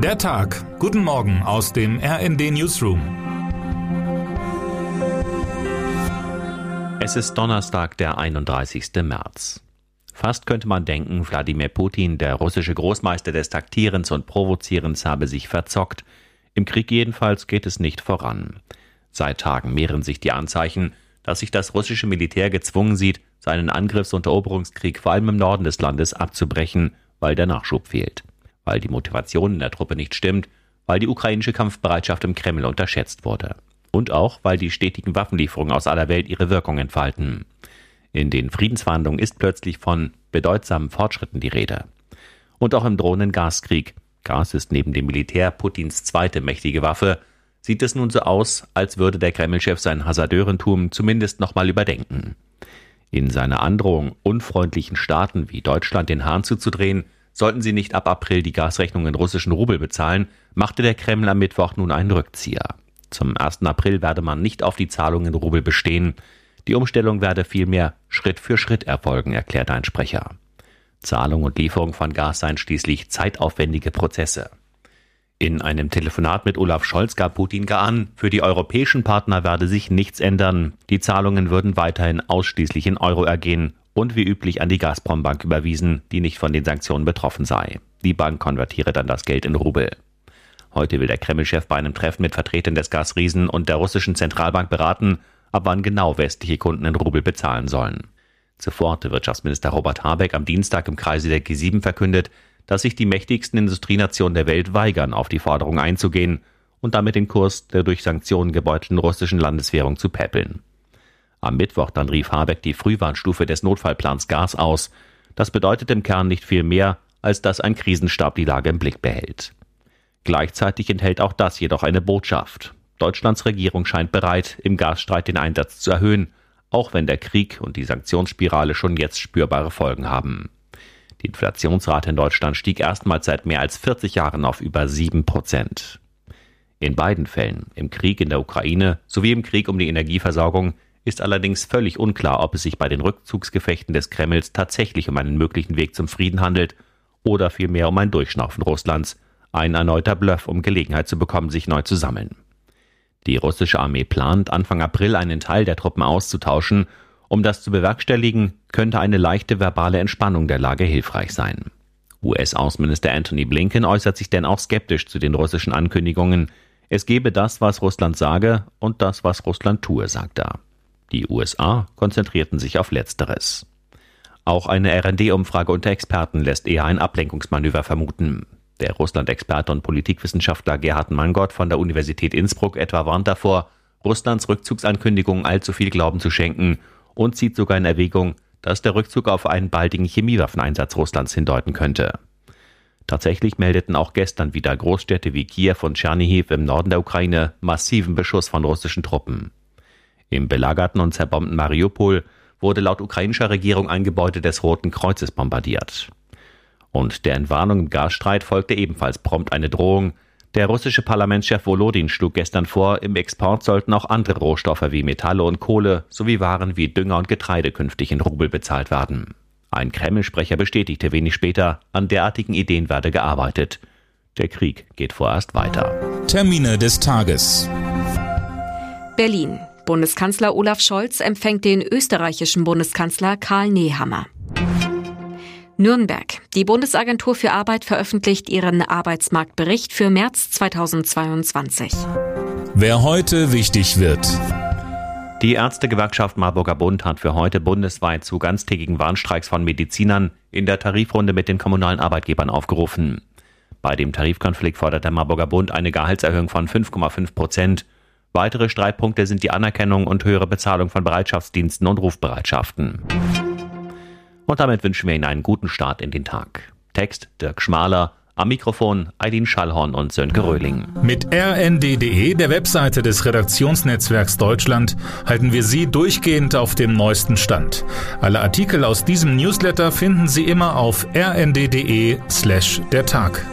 Der Tag. Guten Morgen aus dem RND Newsroom. Es ist Donnerstag, der 31. März. Fast könnte man denken, Wladimir Putin, der russische Großmeister des Taktierens und Provozierens, habe sich verzockt. Im Krieg jedenfalls geht es nicht voran. Seit Tagen mehren sich die Anzeichen, dass sich das russische Militär gezwungen sieht, seinen Angriffs- und Eroberungskrieg vor allem im Norden des Landes abzubrechen, weil der Nachschub fehlt weil die Motivation in der Truppe nicht stimmt, weil die ukrainische Kampfbereitschaft im Kreml unterschätzt wurde. Und auch, weil die stetigen Waffenlieferungen aus aller Welt ihre Wirkung entfalten. In den Friedensverhandlungen ist plötzlich von bedeutsamen Fortschritten die Rede. Und auch im drohenden Gaskrieg, Gas ist neben dem Militär Putins zweite mächtige Waffe, sieht es nun so aus, als würde der Kremlchef sein Hasardeurentum zumindest nochmal überdenken. In seiner Androhung, unfreundlichen Staaten wie Deutschland den Hahn zuzudrehen, Sollten sie nicht ab April die Gasrechnung in russischen Rubel bezahlen, machte der Kreml am Mittwoch nun einen Rückzieher. Zum 1. April werde man nicht auf die Zahlung in Rubel bestehen. Die Umstellung werde vielmehr Schritt für Schritt erfolgen, erklärte ein Sprecher. Zahlung und Lieferung von Gas seien schließlich zeitaufwendige Prozesse. In einem Telefonat mit Olaf Scholz gab Putin gar an, für die europäischen Partner werde sich nichts ändern. Die Zahlungen würden weiterhin ausschließlich in Euro ergehen und wie üblich an die Gazprom-Bank überwiesen, die nicht von den Sanktionen betroffen sei. Die Bank konvertiere dann das Geld in Rubel. Heute will der Kreml-Chef bei einem Treffen mit Vertretern des Gasriesen und der russischen Zentralbank beraten, ab wann genau westliche Kunden in Rubel bezahlen sollen. Zuvor hatte Wirtschaftsminister Robert Habeck am Dienstag im Kreise der G7 verkündet, dass sich die mächtigsten Industrienationen der Welt weigern, auf die Forderung einzugehen und damit den Kurs der durch Sanktionen gebeutelten russischen Landeswährung zu päppeln. Am Mittwoch dann rief Habeck die Frühwarnstufe des Notfallplans Gas aus. Das bedeutet im Kern nicht viel mehr, als dass ein Krisenstab die Lage im Blick behält. Gleichzeitig enthält auch das jedoch eine Botschaft. Deutschlands Regierung scheint bereit, im Gasstreit den Einsatz zu erhöhen, auch wenn der Krieg und die Sanktionsspirale schon jetzt spürbare Folgen haben. Die Inflationsrate in Deutschland stieg erstmals seit mehr als 40 Jahren auf über 7 Prozent. In beiden Fällen, im Krieg in der Ukraine sowie im Krieg um die Energieversorgung, ist allerdings völlig unklar, ob es sich bei den Rückzugsgefechten des Kremls tatsächlich um einen möglichen Weg zum Frieden handelt oder vielmehr um ein Durchschnaufen Russlands, ein erneuter Bluff, um Gelegenheit zu bekommen, sich neu zu sammeln. Die russische Armee plant, Anfang April einen Teil der Truppen auszutauschen. Um das zu bewerkstelligen, könnte eine leichte verbale Entspannung der Lage hilfreich sein. US-Außenminister Anthony Blinken äußert sich denn auch skeptisch zu den russischen Ankündigungen. Es gebe das, was Russland sage, und das, was Russland tue, sagt er. Die USA konzentrierten sich auf Letzteres. Auch eine RD-Umfrage unter Experten lässt eher ein Ablenkungsmanöver vermuten. Der Russland-Experte und Politikwissenschaftler Gerhard Mangott von der Universität Innsbruck etwa warnt davor, Russlands Rückzugsankündigungen allzu viel Glauben zu schenken und zieht sogar in Erwägung, dass der Rückzug auf einen baldigen Chemiewaffeneinsatz Russlands hindeuten könnte. Tatsächlich meldeten auch gestern wieder Großstädte wie Kiew und Tschernihiv im Norden der Ukraine massiven Beschuss von russischen Truppen. Im belagerten und zerbombten Mariupol wurde laut ukrainischer Regierung ein Gebäude des Roten Kreuzes bombardiert. Und der Entwarnung im Gasstreit folgte ebenfalls prompt eine Drohung. Der russische Parlamentschef Volodin schlug gestern vor, im Export sollten auch andere Rohstoffe wie Metalle und Kohle sowie Waren wie Dünger und Getreide künftig in Rubel bezahlt werden. Ein Kreml-Sprecher bestätigte wenig später, an derartigen Ideen werde gearbeitet. Der Krieg geht vorerst weiter. Termine des Tages. Berlin. Bundeskanzler Olaf Scholz empfängt den österreichischen Bundeskanzler Karl Nehammer. Nürnberg. Die Bundesagentur für Arbeit veröffentlicht ihren Arbeitsmarktbericht für März 2022. Wer heute wichtig wird. Die Ärztegewerkschaft Marburger Bund hat für heute bundesweit zu ganztägigen Warnstreiks von Medizinern in der Tarifrunde mit den kommunalen Arbeitgebern aufgerufen. Bei dem Tarifkonflikt fordert der Marburger Bund eine Gehaltserhöhung von 5,5 Prozent Weitere Streitpunkte sind die Anerkennung und höhere Bezahlung von Bereitschaftsdiensten und Rufbereitschaften. Und damit wünschen wir Ihnen einen guten Start in den Tag. Text Dirk Schmaler, am Mikrofon Eileen Schallhorn und Sönke Röhling. Mit rnd.de, der Webseite des Redaktionsnetzwerks Deutschland, halten wir Sie durchgehend auf dem neuesten Stand. Alle Artikel aus diesem Newsletter finden Sie immer auf rnd.de slash der Tag.